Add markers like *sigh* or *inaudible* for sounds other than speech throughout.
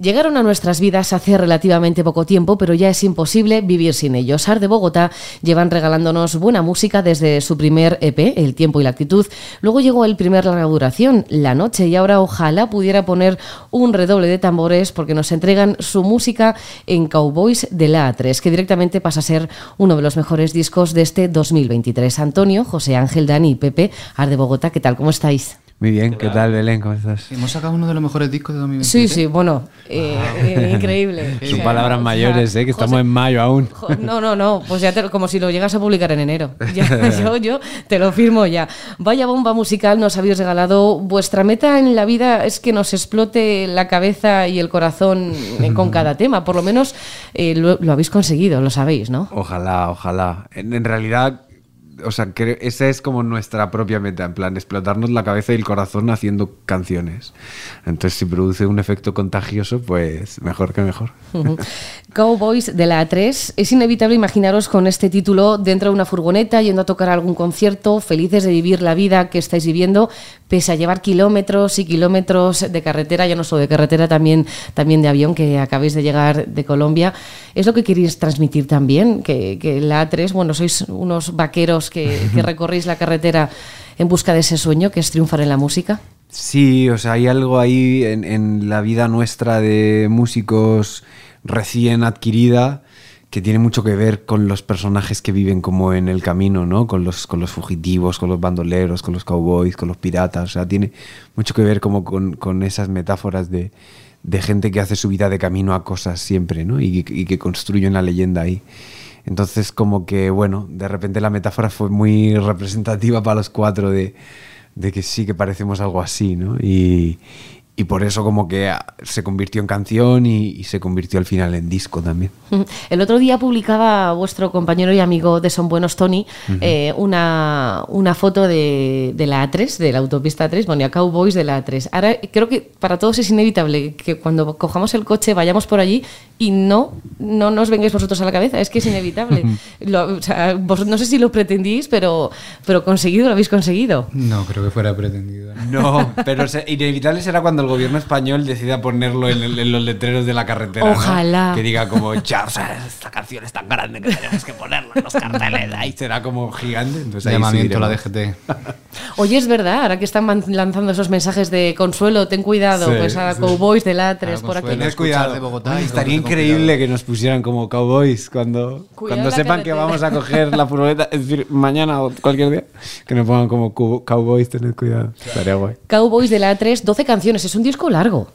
Llegaron a nuestras vidas hace relativamente poco tiempo, pero ya es imposible vivir sin ellos. Ar de Bogotá llevan regalándonos buena música desde su primer EP, El tiempo y la actitud. Luego llegó el primer larga duración, La noche, y ahora ojalá pudiera poner un redoble de tambores porque nos entregan su música en Cowboys de la A3, que directamente pasa a ser uno de los mejores discos de este 2023. Antonio, José Ángel, Dani y Pepe, Ar de Bogotá, ¿qué tal? ¿Cómo estáis? Muy bien, ¿qué tal Belén? ¿Cómo estás? Hemos sacado uno de los mejores discos de 2023. Sí, sí, bueno, eh, eh, increíble. *laughs* Son palabras mayores, ¿eh? Que estamos en mayo aún. No, no, no, pues ya te, como si lo llegas a publicar en enero. *laughs* Ya, yo, yo te lo firmo ya. Vaya bomba musical nos habéis regalado. Vuestra meta en la vida es que nos explote la cabeza y el corazón con cada *laughs* tema. Por lo menos eh, lo, lo, habéis conseguido, lo sabéis, ¿no? Ojalá, ojalá. En, en realidad o sea, que esa es como nuestra propia meta, en plan, explotarnos la cabeza y el corazón haciendo canciones. Entonces, si produce un efecto contagioso, pues mejor que mejor. Cowboys de la A3. Es inevitable imaginaros con este título dentro de una furgoneta, yendo a tocar algún concierto, felices de vivir la vida que estáis viviendo, pese a llevar kilómetros y kilómetros de carretera, ya no solo de carretera, también, también de avión, que acabéis de llegar de Colombia. ¿Es lo que queréis transmitir también? Que, que la A3, bueno, sois unos vaqueros que, que la carretera en busca de ese sueño que es triunfar en la música. Sí, o sea, hay algo ahí en, en la vida nuestra de músicos recién adquirida que tiene mucho que ver con los personajes que viven como en el camino, ¿no? Con los, con los fugitivos, con los bandoleros, con los cowboys, con los piratas. O sea, tiene mucho que ver como con, con esas metáforas de, de, gente que hace su vida de camino a cosas siempre, ¿no? Y, y que construye una leyenda ahí. Entonces, como que, bueno, de repente la metáfora fue muy representativa para los cuatro de, de que sí que parecemos algo así, ¿no? Y, y por eso como que se convirtió en canción y, y, se convirtió al final en disco también. El otro día publicaba vuestro compañero y amigo de Son Buenos, Tony, uh -huh. eh, una, una, foto de, de, la A3, de la autopista A3, ponía Cowboys de la A3. Ahora creo que para todos es inevitable que cuando cojamos el coche vayamos por allí y no, no nos vengáis vosotros a la cabeza, es que es inevitable. lo, o sea, vos, no sé si lo pretendís, pero, pero conseguido, lo habéis conseguido. No, creo que fuera pretendido. No, pero se, inevitable será cuando el gobierno español decida ponerlo en, el, en los letreros de la carretera. Ojalá. ¿no? Que diga como, ya, o sea, esta canción es tan grande que tenemos que ponerlo en los carteles. Ahí será como gigante. Entonces ahí Llamamiento a la DGT. Oye, es verdad, ahora que están lanzando esos mensajes de consuelo, ten cuidado, sí, pues a sí. Cowboys de la 3 por aquí. Ten cuidado. De Bogotá Ay, estaría increíble cuidado. que nos pusieran como Cowboys cuando, cuando sepan que vamos a coger la *laughs* furgoneta, es decir, mañana o cualquier día, que nos pongan como Cowboys, tened cuidado. Estaría guay. Cowboys de la 3, 12 canciones, es un disco largo.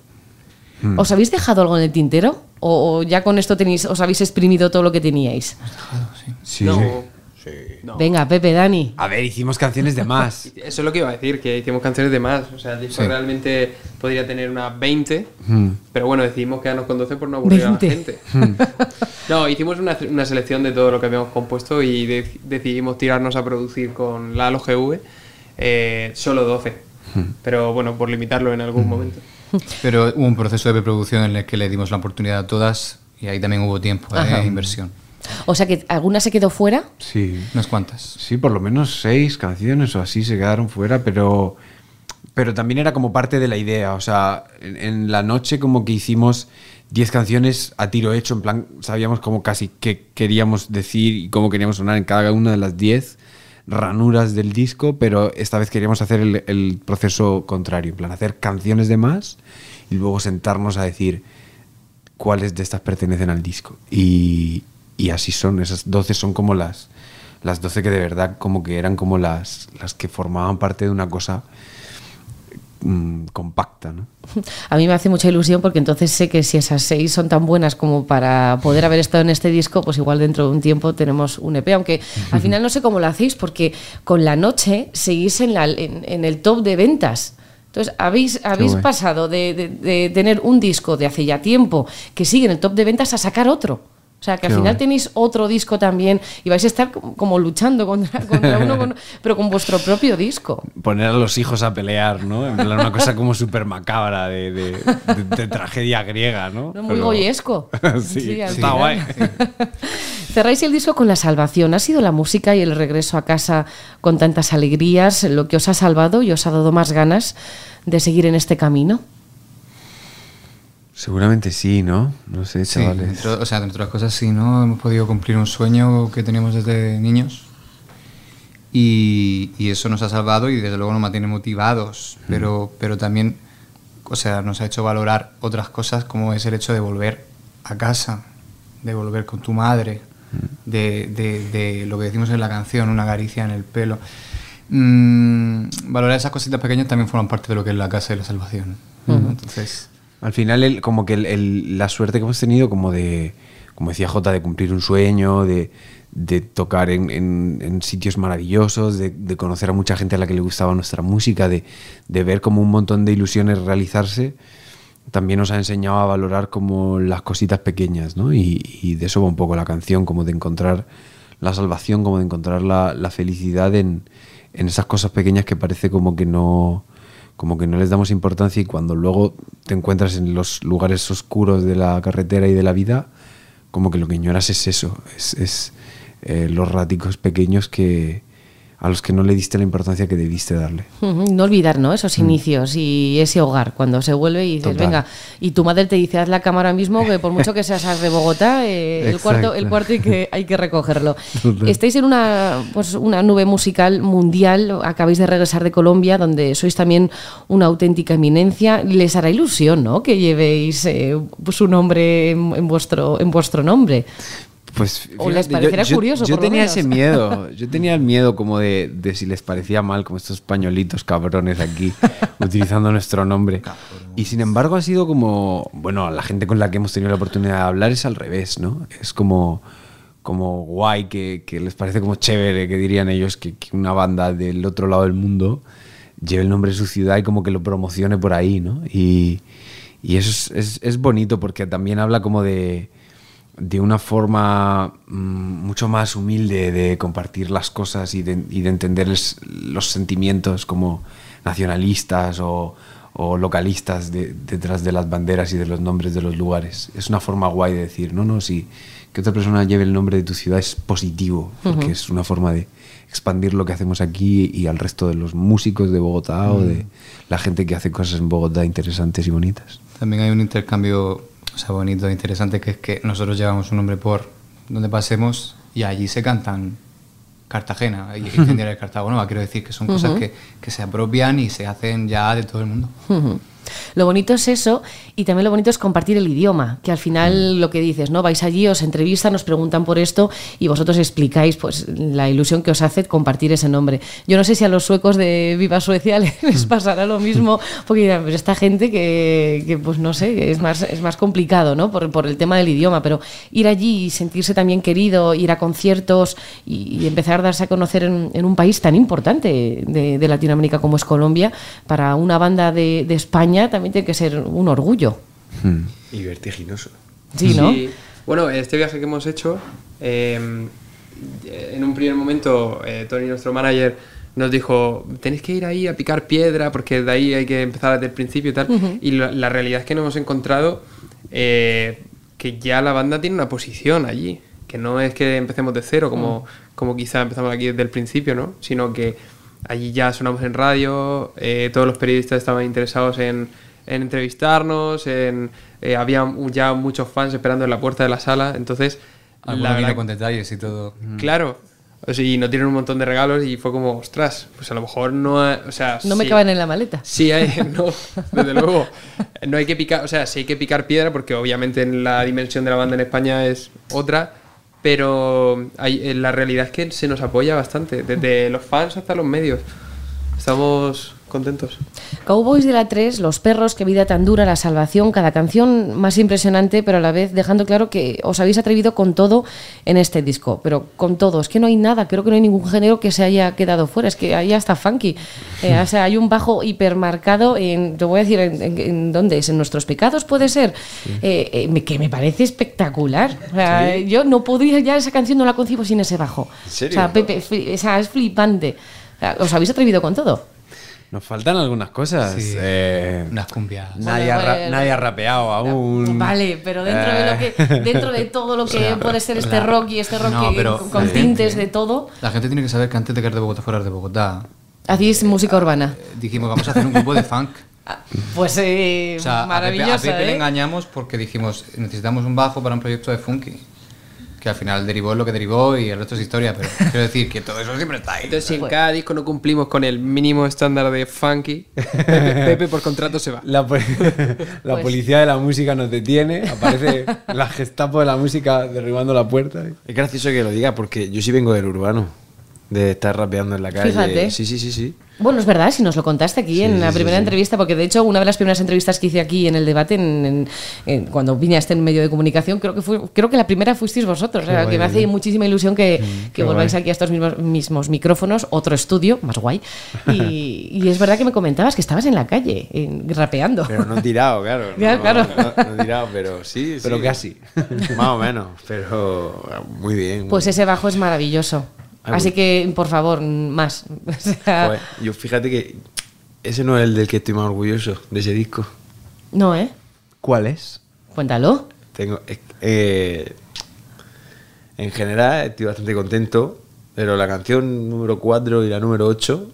Hmm. ¿Os habéis dejado algo en el tintero? ¿O, ¿O, ya con esto tenéis, os habéis exprimido todo lo que teníais? Dejado, sí. sí. No. Sí. No. Venga, Pepe, Dani. A ver, hicimos canciones de más. *laughs* Eso es lo que iba a decir, que hicimos canciones de más. O sea, el disco sí. realmente podría tener unas 20, hmm. pero bueno, decidimos quedarnos con 12 por no aburrir 20. a la gente. *laughs* Hmm. *laughs* no, hicimos una, una, selección de todo lo que habíamos compuesto y de, decidimos tirarnos a producir con la GV eh, solo 12. Hmm. Pero bueno, por limitarlo en algún momento. Pero hubo un proceso de preproducción en el que le dimos la oportunidad a todas y ahí también hubo tiempo de inversión. O sea que alguna se quedó fuera. Sí. Unas cuantas. Sí, por lo menos seis canciones o así se quedaron fuera, pero, pero también era como parte de la idea. O sea, en, en la noche como que hicimos diez canciones a tiro hecho, en plan, sabíamos como casi qué queríamos decir y cómo queríamos sonar en cada una de las diez ranuras del disco, pero esta vez queríamos hacer el, el proceso contrario, en plan, hacer canciones de más y luego sentarnos a decir cuáles de estas pertenecen al disco. Y, y así son, esas 12 son como las, las 12 que de verdad como que eran como las, las que formaban parte de una cosa mmm, compacta. ¿no? *laughs* A mí me hace mucha ilusión porque entonces sé que si esas seis son tan buenas como para poder haber estado en este disco, pues igual dentro de un tiempo tenemos un EP, aunque al final no sé cómo lo hacéis porque con la noche seguís en, la, en, en el top de ventas. Entonces, habéis, habéis pasado de, de, de, tener un disco de hace ya tiempo que sigue en el top de ventas a sacar otro. O sea, que al Qué final bueno. tenéis otro disco también y vais a estar como luchando contra, contra uno, con, *laughs* pero con vuestro propio disco. Poner a los hijos a pelear, ¿no? En plan, una cosa como súper macabra de, de, de, de, tragedia griega, ¿no? no muy pero... goyesco. *laughs* sí, sí, está guay. *laughs* Cerráis el disco con La Salvación. ¿Ha sido la música y el regreso a casa con tantas alegrías lo que os ha salvado y os ha dado más ganas de seguir en este camino? Seguramente sí, ¿no? No sé, Sí, chavales. dentro- o sea, entre otras cosas sí, ¿no? Hemos podido cumplir un sueño que teníamos desde niños y, y eso nos ha salvado y desde luego nos mantiene motivados, pero, pero también, o sea, nos ha hecho valorar otras cosas como es el hecho de volver a casa, de volver con tu madre, de, de- de lo que decimos en la canción, una caricia en el pelo. Mm, valorar esas cositas pequeñas también forman parte de lo que es la casa y la salvación. ¿no? Entonces... Al final, el- como que el- la suerte que hemos tenido, como de, como decía Jota, de cumplir un sueño, de, de tocar en, en- en sitios maravillosos, de, de conocer a mucha gente a la que le gustaba nuestra música, de, de ver como un montón de ilusiones realizarse, también nos ha enseñado a valorar como las cositas pequeñas, ¿no? Y, y de eso va un poco la canción, como de encontrar la salvación, como de encontrar la, la felicidad en, en esas cosas pequeñas que parece como que no como que no les damos importancia y cuando luego te encuentras en los lugares oscuros de la carretera y de la vida, como que lo que ignoras es eso, es, es, eh, los raticos pequeños que a los que no le diste la importancia que debiste darle. No olvidar, ¿no? Esos inicios y ese hogar, cuando se vuelve y dices, Total. venga, y tu madre te dice, haz la cama ahora mismo, que por mucho que seas de Bogotá, eh, el cuarto, el cuarto hay que, hay que recogerlo. Total. Estáis en una, pues, una nube musical mundial, acabáis de regresar de Colombia, donde sois también una auténtica eminencia. Les hará ilusión, ¿no? Que llevéis eh, su nombre en, en vuestro, en vuestro nombre. Pues O les fíjate, parecerá curioso, Yo lo tenía ese miedo. *laughs* Yo tenía el miedo como de, de si les parecía mal, como estos pañuelitos cabrones aquí, *laughs* utilizando nuestro nombre. Y sin embargo ha sido como, bueno, la gente con la que hemos tenido la oportunidad de hablar es al revés, ¿no? Es como, como guay, que, que les parece como chévere, que dirían ellos, que, que una banda del otro lado del mundo lleve el nombre de su ciudad y como que lo promocione por ahí, ¿no? Y, y eso es, es- es bonito porque también habla como de, de una forma mm, mucho más humilde de compartir las cosas y de, y de entender los sentimientos como nacionalistas o, o localistas de- detrás de las banderas y de los nombres de los lugares. Es una forma guay de decir, no, no, si que otra persona lleve el nombre de tu ciudad es positivo, porque es una forma de expandir lo que hacemos aquí y al resto de los músicos de Bogotá o de la gente que hace cosas en Bogotá interesantes y bonitas. También hay un intercambio o sea, bonito, interesante, que es que nosotros llevamos un nombre por donde pasemos y allí se cantan Cartagena y incendiar *laughs* el Cartago Nova. Quiero decir que son cosas que, que se apropian y se hacen ya de todo el mundo. Lo bonito es eso y también lo bonito es compartir el idioma, que al final lo que dices, ¿no? Vais allí, os entrevistan, nos preguntan por esto y vosotros explicáis pues la ilusión que os hace compartir ese nombre. Yo no sé si a los suecos de Viva Suecia *laughs* les pasará lo mismo, porque dirán, pero esta gente que, que, pues no sé, es más, es más complicado, ¿no? Por, por el tema del idioma, pero ir allí y sentirse también querido, ir a conciertos y, y empezar a darse a conocer en, en un país tan importante de, de Latinoamérica como es Colombia, para una banda de, de España también tiene que ser un orgullo. Y vertiginoso. Sí, ¿no? Sí. Bueno, este viaje que hemos hecho, eh, en un primer momento, eh, Tony, nuestro manager, nos dijo, tenéis que ir ahí a picar piedra porque de ahí hay que empezar desde el principio y tal. Y la, la realidad es que nos hemos encontrado eh, que ya la banda tiene una posición allí, que no es que empecemos de cero como, como quizá empezamos aquí desde el principio, ¿no? Sino que allí ya sonamos en radio, eh, todos los periodistas estaban interesados en, en entrevistarnos, en, eh, había ya muchos fans esperando en la puerta de la sala, entonces... Algunos la vino verdad- con detalles y todo. Claro. O sea, y nos dieron un montón de regalos y fue como, ostras, pues a lo mejor no... ha- O sea, No me caben en la maleta. Sí, hay, *laughs* no, desde luego. No hay que picar, o sea, sí hay que picar piedra porque obviamente en la dimensión de la banda en España es otra, pero eh, la realidad es que se nos apoya bastante, desde los fans hasta los medios. Estamos contentos. Cowboys de la 3, Los perros, Qué vida tan dura, La salvación, cada canción más impresionante, pero a la vez dejando claro que os habéis atrevido con todo en este disco, pero con todo, es que no hay nada, creo que no hay ningún género que se haya quedado fuera, es que ahí hasta funky, Eh, o sea, hay un bajo hipermarcado en, te voy a decir, en, en- en dónde es, en Nuestros Pecados puede ser, Eh, eh, que me parece espectacular, o sea, yo no podría, ya esa canción no la concibo sin ese bajo, ¿En serio? o sea, Pepe, o sea, es flipante, os habéis atrevido con todo. Nos faltan algunas cosas. Sí. eh, Unas cumbias. nadie, ha nadie ha rapeado aún. Vale, pero dentro de lo que *laughs* dentro de todo lo que puede ser este la- rock y este rock No, que- con, tintes gente- de todo, La gente tiene que saber que antes de que de Bogotá fuera de Bogotá, hacéis música urbana. eh, dijimos vamos a hacer un grupo de funk. *laughs* Pues eh, O sea, a Pepe, maravilloso. a Pepe le ¿eh? engañamos porque dijimos, necesitamos un bajo para un proyecto de Funky. Que al final derivó en lo que derivó y el resto es historia, pero *laughs* quiero decir que todo eso siempre está ahí. Entonces, si en cada disco no cumplimos con el mínimo estándar de funky, Pepe, *laughs* Pepe por contrato se va. La, po- *laughs* la Pues- policía de la música nos detiene, aparece la gestapo de la música derribando la puerta. Es gracioso que lo diga porque yo sí vengo del urbano, de estar rapeando en la calle. Fíjate. Sí, sí, sí, sí. Bueno, es verdad, si nos lo contaste aquí en la sí, primera sí. entrevista, porque de hecho una de las primeras entrevistas que hice aquí en el debate, en, en- en- cuando vine a este medio de comunicación, creo que fue, creo que la primera fuisteis vosotros. o sea, que me hace muchísima ilusión que, que volváis aquí a estos mismos, mismos micrófonos, otro estudio, más guay. Y, y es verdad que me comentabas que estabas en la calle, en- rapeando. Pero no tirado, claro. *laughs* Ya, no, claro. No, no tirado, pero sí. Pero casi. Más o menos, pero muy bien. Pues ese bajo es maravilloso. Ay, Así que, por favor, más. *laughs* O sea, Joder, yo fíjate que ese no es el del que estoy más orgulloso, de ese disco. no, ¿eh? ¿Cuál es? Cuéntalo. Tengo, eh, en general estoy bastante contento, pero la canción número 4 y la número 8,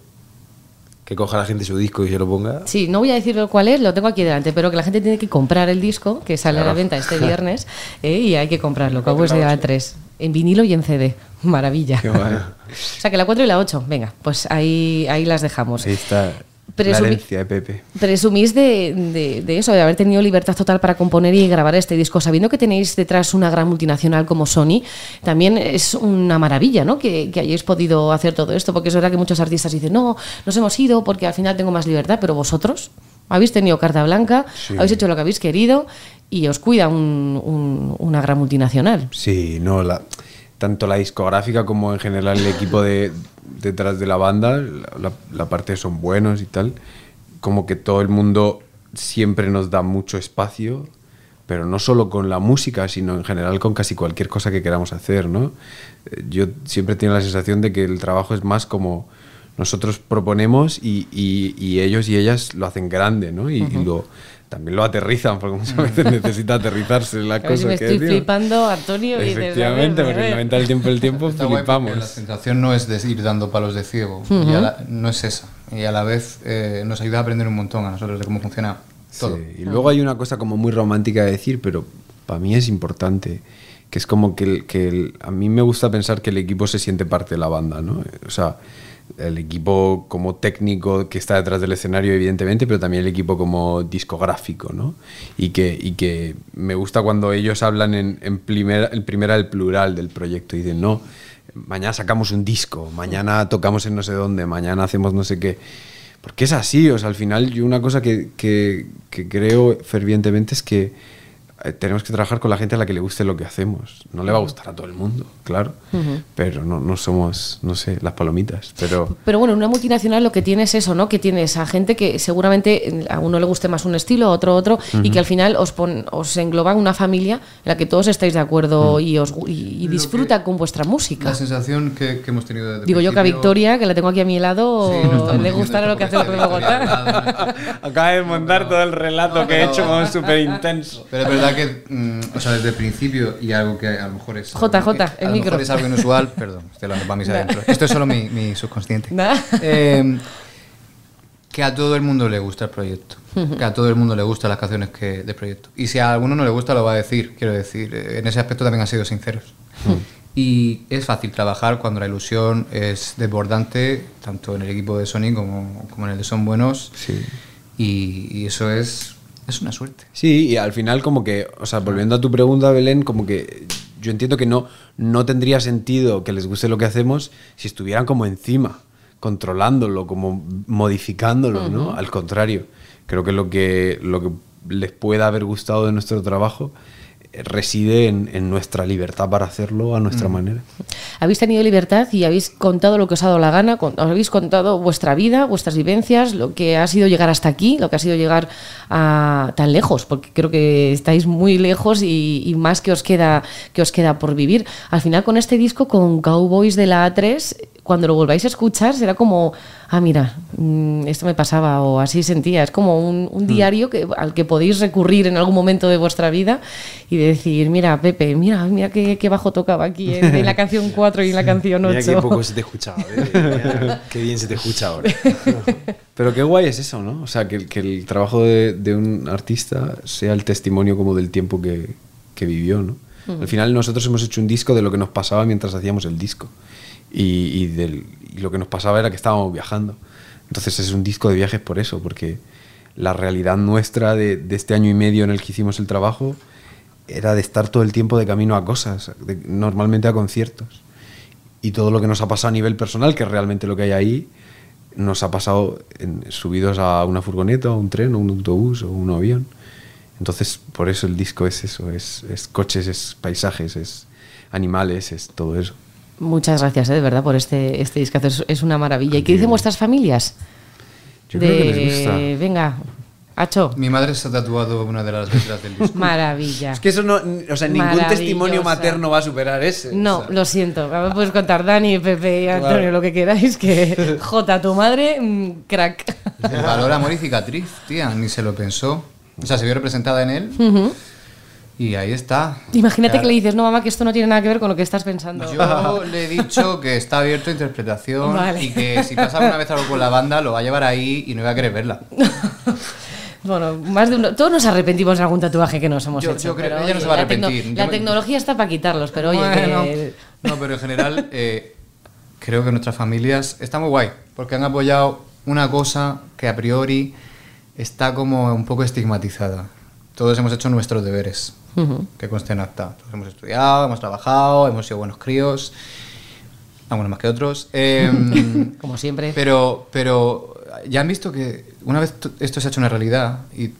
que coja la gente su disco y se lo ponga. Sí, no voy a decir cuál es, lo tengo aquí delante, pero que la gente tiene que comprar el disco, que sale a la venta este viernes, *laughs* eh, y hay que comprarlo, Cowboys de la 3, en vinilo y en CD. Maravilla. *laughs* O sea, que la 4 y la 8, venga, pues ahí, ahí las dejamos. Ahí está la Presumi- herencia de Pepe. Presumís de, de- de eso, de haber tenido libertad total para componer y grabar este disco, sabiendo que tenéis detrás una gran multinacional como Sony, también es una maravilla, ¿no? Que, que hayáis podido hacer todo esto, porque es verdad que muchos artistas dicen, no, nos hemos ido porque al final tengo más libertad, pero vosotros habéis tenido carta blanca, habéis hecho lo que habéis querido y os cuida un- un- una gran multinacional. Sí, no, la, tanto la discográfica como en general el equipo de, detrás de la banda, la, parte son buenos y tal, como que todo el mundo siempre nos da mucho espacio, pero no solo con la música, sino en general con casi cualquier cosa que queramos hacer, ¿no? Eh, Yo siempre tengo la sensación de que el trabajo es más como nosotros proponemos y, y- y ellos y ellas lo hacen grande, ¿no? Y, y lo, también lo aterrizan, porque muchas veces necesita aterrizarse la cosa si me que estoy decimos. flipando, Antonio. y Efectivamente, a porque ver. el 90 del tiempo *laughs* del tiempo flipamos. La sensación no es de ir dando palos de ciego, y a la- no es esa. Y a la vez eh, nos ayuda a aprender un montón a nosotros de cómo funciona todo. Sí, Y luego hay una cosa como muy romántica de decir, pero para mí es importante, que es como que, el- que el- a mí me gusta pensar que el equipo se siente parte de la banda, ¿no? O sea, el equipo como técnico que está detrás del escenario, evidentemente, pero también el equipo como discográfico, ¿no? Y que, y que me gusta cuando ellos hablan en, en primera, en primera el plural del proyecto y dicen, no, mañana sacamos un disco, mañana tocamos en no sé dónde, mañana hacemos no sé qué. Porque es así, o sea, al final yo una cosa que, que- creo fervientemente es que tenemos que trabajar con la gente a la que le guste lo que hacemos. No le va a gustar a todo el mundo, claro, pero no, no somos, no sé, las palomitas, pero... Pero bueno, una multinacional lo que tiene es eso, ¿no? Que tienes a gente que seguramente a uno le guste más un estilo, a otro otro, y que al final os, pon- os engloba una familia en la que todos estáis de acuerdo y, os, y, y Lo disfrutan con vuestra música. La sensación que, que hemos tenido desde Digo yo que a principio- Victoria, que la tengo aquí a mi lado, Sí, no le gustará lo que hace está Bogotá. Acaba de montar todo el relato que he hecho como súper intenso. Pero es verdad que, mm, o sea, desde el principio, y algo que a lo mejor es. Jota, algo- el a lo micro. mejor es algo inusual, *laughs* perdón, estoy hablando para mis adentros. Esto es solo mi, mi subconsciente. Nada. Eh, que a todo el mundo le gusta el proyecto. Que a todo el mundo le gustan las canciones que, del proyecto. Y si a alguno no le gusta, lo va a decir. Quiero decir, eh, en ese aspecto también han sido sinceros. Y es fácil trabajar cuando la ilusión es desbordante, tanto en el equipo de Sony como, como en el de Son Buenos. Sí. Y, y eso es, es una suerte. Sí, y al final como que, o sea, volviendo a tu pregunta, Belén, como que yo entiendo que no, no tendría sentido que les guste lo que hacemos si estuvieran como encima, controlándolo, como modificándolo, ¿no? Al contrario, creo que lo que, lo que les pueda haber gustado de nuestro trabajo reside en, en nuestra libertad para hacerlo a nuestra manera. Habéis tenido libertad y habéis contado lo que os ha dado la gana, con- os habéis contado vuestra vida, vuestras vivencias, lo que ha sido llegar hasta aquí, lo que ha sido llegar a tan lejos, porque creo que estáis muy lejos y, y más que os queda que os queda por vivir. Al final con este disco con Cowboys de la A3, cuando lo volváis a escuchar será como, ah, mira, mm, esto me pasaba o así sentía. Es como un, un diario que, al que podéis recurrir en algún momento de vuestra vida y decir, mira, Pepe, mira, mira qué, qué bajo tocaba aquí en, en la canción *laughs* 4 y en la canción 8. Mira qué poco se te escuchaba. ¿eh? *laughs* Qué bien se te escucha ahora. *laughs* Pero qué guay es eso, ¿no? O sea, que, que el trabajo de, de un artista sea el testimonio como del tiempo que, que vivió, ¿no? Al final nosotros hemos hecho un disco de lo que nos pasaba mientras hacíamos el disco. Y, lo que nos pasaba era que estábamos viajando. Entonces es un disco de viajes por eso, porque la realidad nuestra de, este año y medio en el que hicimos el trabajo era de estar todo el tiempo de camino a cosas, normalmente a conciertos. Y todo lo que nos ha pasado a nivel personal, que es realmente lo que hay ahí, nos ha pasado subidos a una furgoneta, a un tren, o un autobús, o un avión. Entonces, por eso el disco es eso, es, es coches, es paisajes, es animales, es todo eso. Muchas gracias, eh, de verdad, por este, este discazo. Es, es una maravilla. ¿Y qué dicen vuestras familias? Yo creo que les gusta. Venga, Hacho. Mi madre se ha tatuado una de las letras del disco. Maravilla. Es que eso no, o sea, ningún testimonio materno va a superar ese. No, O sea, lo siento. Me puedes contar Dani, Pepe y Antonio Claro. lo que queráis. Que *laughs* Jota, tu madre, mm, crack. El valor, amor y cicatriz, tía, ni se lo pensó. O sea, se vio representada en él y ahí está. Imagínate Claro. que le dices, no, mamá, que esto no tiene nada que ver con lo que estás pensando. Yo le he dicho que está abierto a interpretación Vale. y que si pasa alguna vez algo con la banda lo va a llevar ahí y no va a querer verla. *laughs* Bueno, más de uno. Todos nos arrepentimos de algún tatuaje que nos hemos Yo- hecho. yo creo- pero, ella no oye, se va a la tecno- arrepentir. La me- tecnología está para quitarlos, pero oye, Bueno, que- no, pero en general *laughs* eh, creo que nuestras familias está muy guay porque han apoyado una cosa que a priori está como un poco estigmatizada. Todos hemos hecho nuestros deberes, que conste en acta. Todos hemos estudiado, hemos trabajado, hemos sido buenos críos, algunos más que otros. Em, *laughs* como siempre. pero, pero ya han visto que una vez esto se ha hecho una realidad, y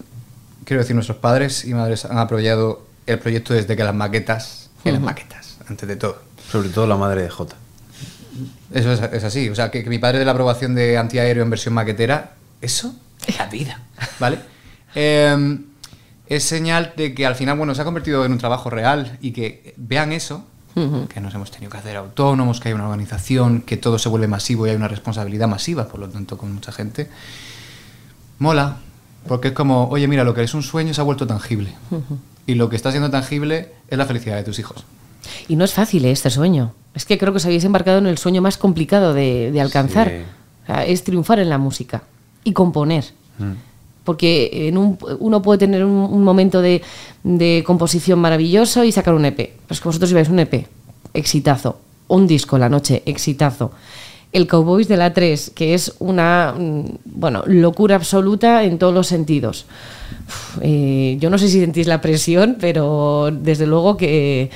quiero decir, nuestros padres y madres han apoyado el proyecto desde que las maquetas, en las maquetas, antes de todo. Sobre todo la madre de Jota. Eso es, es así. O sea, que, que mi padre de la aprobación de antiaéreo en versión maquetera, eso es la vida. ¿Vale? Eh, es señal de que al final, bueno, se ha convertido en un trabajo real y que vean eso, que nos hemos tenido que hacer autónomos, que hay una organización, que todo se vuelve masivo y hay una responsabilidad masiva, por lo tanto, con mucha gente. Mola, porque es como, oye, mira, lo que es un sueño se ha vuelto tangible. Y lo que está siendo tangible es la felicidad de tus hijos. Y no es fácil ¿eh? este sueño. Es que creo que os habéis embarcado en el sueño más complicado de, de alcanzar. Sí. O sea, es triunfar en la música y componer. Porque en un- uno puede tener un, un momento de, de composición maravilloso y sacar un EP. Pero es que vosotros lleváis un EP, exitazo. Un disco la noche, exitazo. El Cowboys de la 3, que es una mm, bueno, locura absoluta en todos los sentidos. Uf, eh, yo no sé si sentís la presión, pero desde luego que,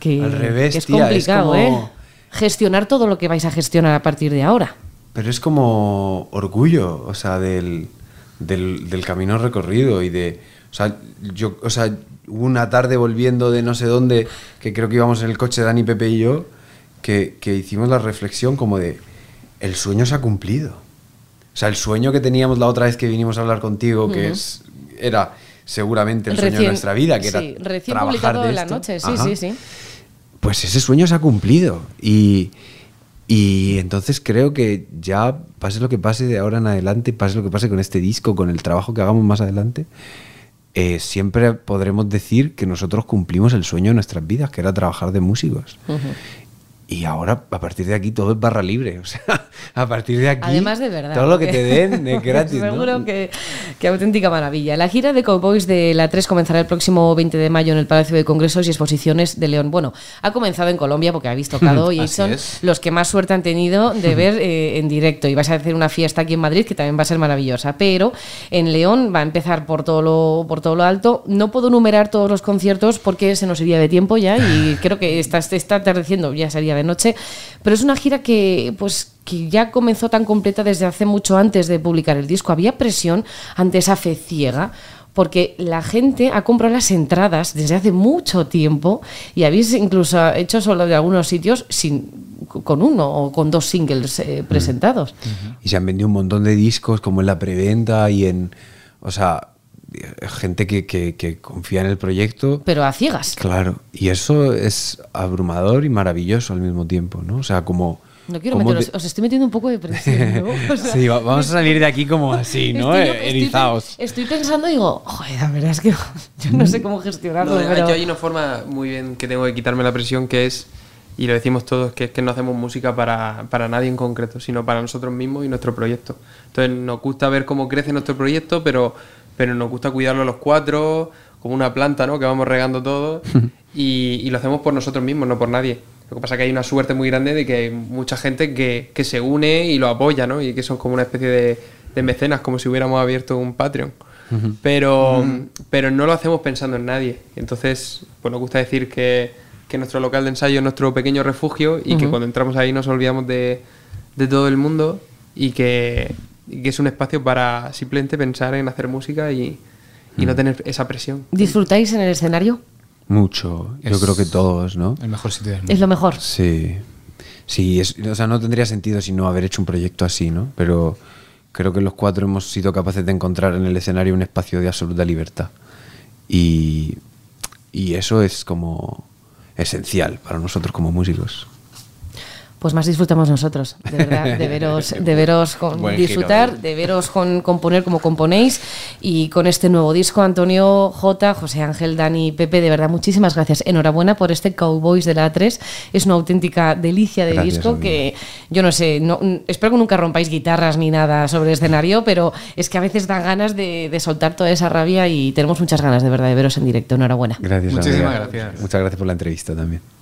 que- Al revés, que es tía, es complicado, como- ¿eh? Gestionar todo lo que vais a gestionar a partir de ahora. Pero es como orgullo, o sea, del, del, del camino recorrido y de... O sea, yo, o sea, hubo una tarde volviendo de no sé dónde, que creo que íbamos en el coche Dani, Pepe y yo, que, que hicimos la reflexión como de, el sueño se ha cumplido. O sea, el sueño que teníamos la otra vez que vinimos a hablar contigo, que es, era seguramente el sueño de nuestra vida, que sí, era recién trabajar publicado de de la esto. noche, sí, Ajá. sí, sí. Pues ese sueño se ha cumplido. Y, y entonces creo que ya, pase lo que pase de ahora en adelante, pase lo que pase con este disco, con el trabajo que hagamos más adelante, eh, siempre podremos decir que nosotros cumplimos el sueño de nuestras vidas, que era trabajar de músicos. Y ahora, a partir de aquí, todo es barra libre. O sea, *laughs* a partir de aquí. Además de verdad. Todo lo que te den es *laughs* gratis. ¿no? Seguro que, que auténtica maravilla. La gira de Cowboys de la 3 comenzará el próximo 20 de mayo en el Palacio de Congresos y Exposiciones de León. Bueno, ha comenzado en Colombia porque habéis tocado *laughs* y son es. los que más suerte han tenido de ver eh, en directo. Y vais a hacer una fiesta aquí en Madrid que también va a ser maravillosa. Pero en León va a empezar por todo lo, por todo lo alto. No puedo numerar todos los conciertos porque se nos iría de tiempo ya y creo que está, está atardeciendo, ya sería de noche. Pero es una gira que, pues, que ya comenzó tan completa desde hace mucho antes de publicar el disco. Había presión ante esa fe ciega. Porque la gente ha comprado las entradas desde hace mucho tiempo y habéis incluso hecho solo de algunos sitios sin, con uno o con dos singles eh, presentados. Y se han vendido un montón de discos, como en la preventa y en. O sea, gente que, que- que confía en el proyecto. Pero a ciegas. Claro, y eso es abrumador y maravilloso al mismo tiempo, ¿no? O sea, como, No quiero meteros, os estoy metiendo un poco de presión, ¿no? *laughs* O sea, sí, vamos a salir de aquí como *laughs* así, ¿no? Estoy, Erizaos. Estoy, pensando y digo, joder, la verdad es que *laughs* yo no sé cómo gestionarlo. No, pero... Yo hay una forma muy bien que tengo de quitarme la presión que es, y lo decimos todos, que es que no hacemos música para, para nadie en concreto, sino para nosotros mismos y nuestro proyecto. Entonces nos gusta ver cómo crece nuestro proyecto, pero, pero nos gusta cuidarlo los cuatro, como una planta, ¿no? Que vamos regando todo *laughs* y, y lo hacemos por nosotros mismos, no por nadie. Lo que pasa es que hay una suerte muy grande de que hay mucha gente que, que se une y lo apoya, ¿no? Y que son como una especie de, de mecenas, como si hubiéramos abierto un Patreon. pero, pero no lo hacemos pensando en nadie. Entonces, pues nos gusta decir que, que nuestro local de ensayo es nuestro pequeño refugio y que cuando entramos ahí nos olvidamos de, de todo el mundo y que, y que, es un espacio para simplemente pensar en hacer música y, y no tener esa presión. ¿Disfrutáis en el escenario? Mucho, yo creo que todos, ¿no? El mejor sitio del mundo. Es lo mejor. Sí. Sí, es, o sea, no tendría sentido si no haber hecho un proyecto así, ¿no? Pero creo que los cuatro hemos sido capaces de encontrar en el escenario un espacio de absoluta libertad. Y, y eso es como esencial para nosotros como músicos pues más disfrutamos nosotros, de *laughs* verdad, de veros, de veros con, disfrutar, de veros con, componer como componéis y con este nuevo disco, Antonio J, José Ángel, Dani, Pepe, de verdad, muchísimas gracias. Enhorabuena por este Cowboys de la A3, es una auténtica delicia de disco que yo no sé, no, espero que nunca rompáis guitarras ni nada sobre el escenario, pero es que a veces da ganas de, soltar toda esa rabia y tenemos muchas ganas de verdad de veros en directo. Enhorabuena. Gracias. Muchísimas gracias. Muchas gracias por la entrevista también.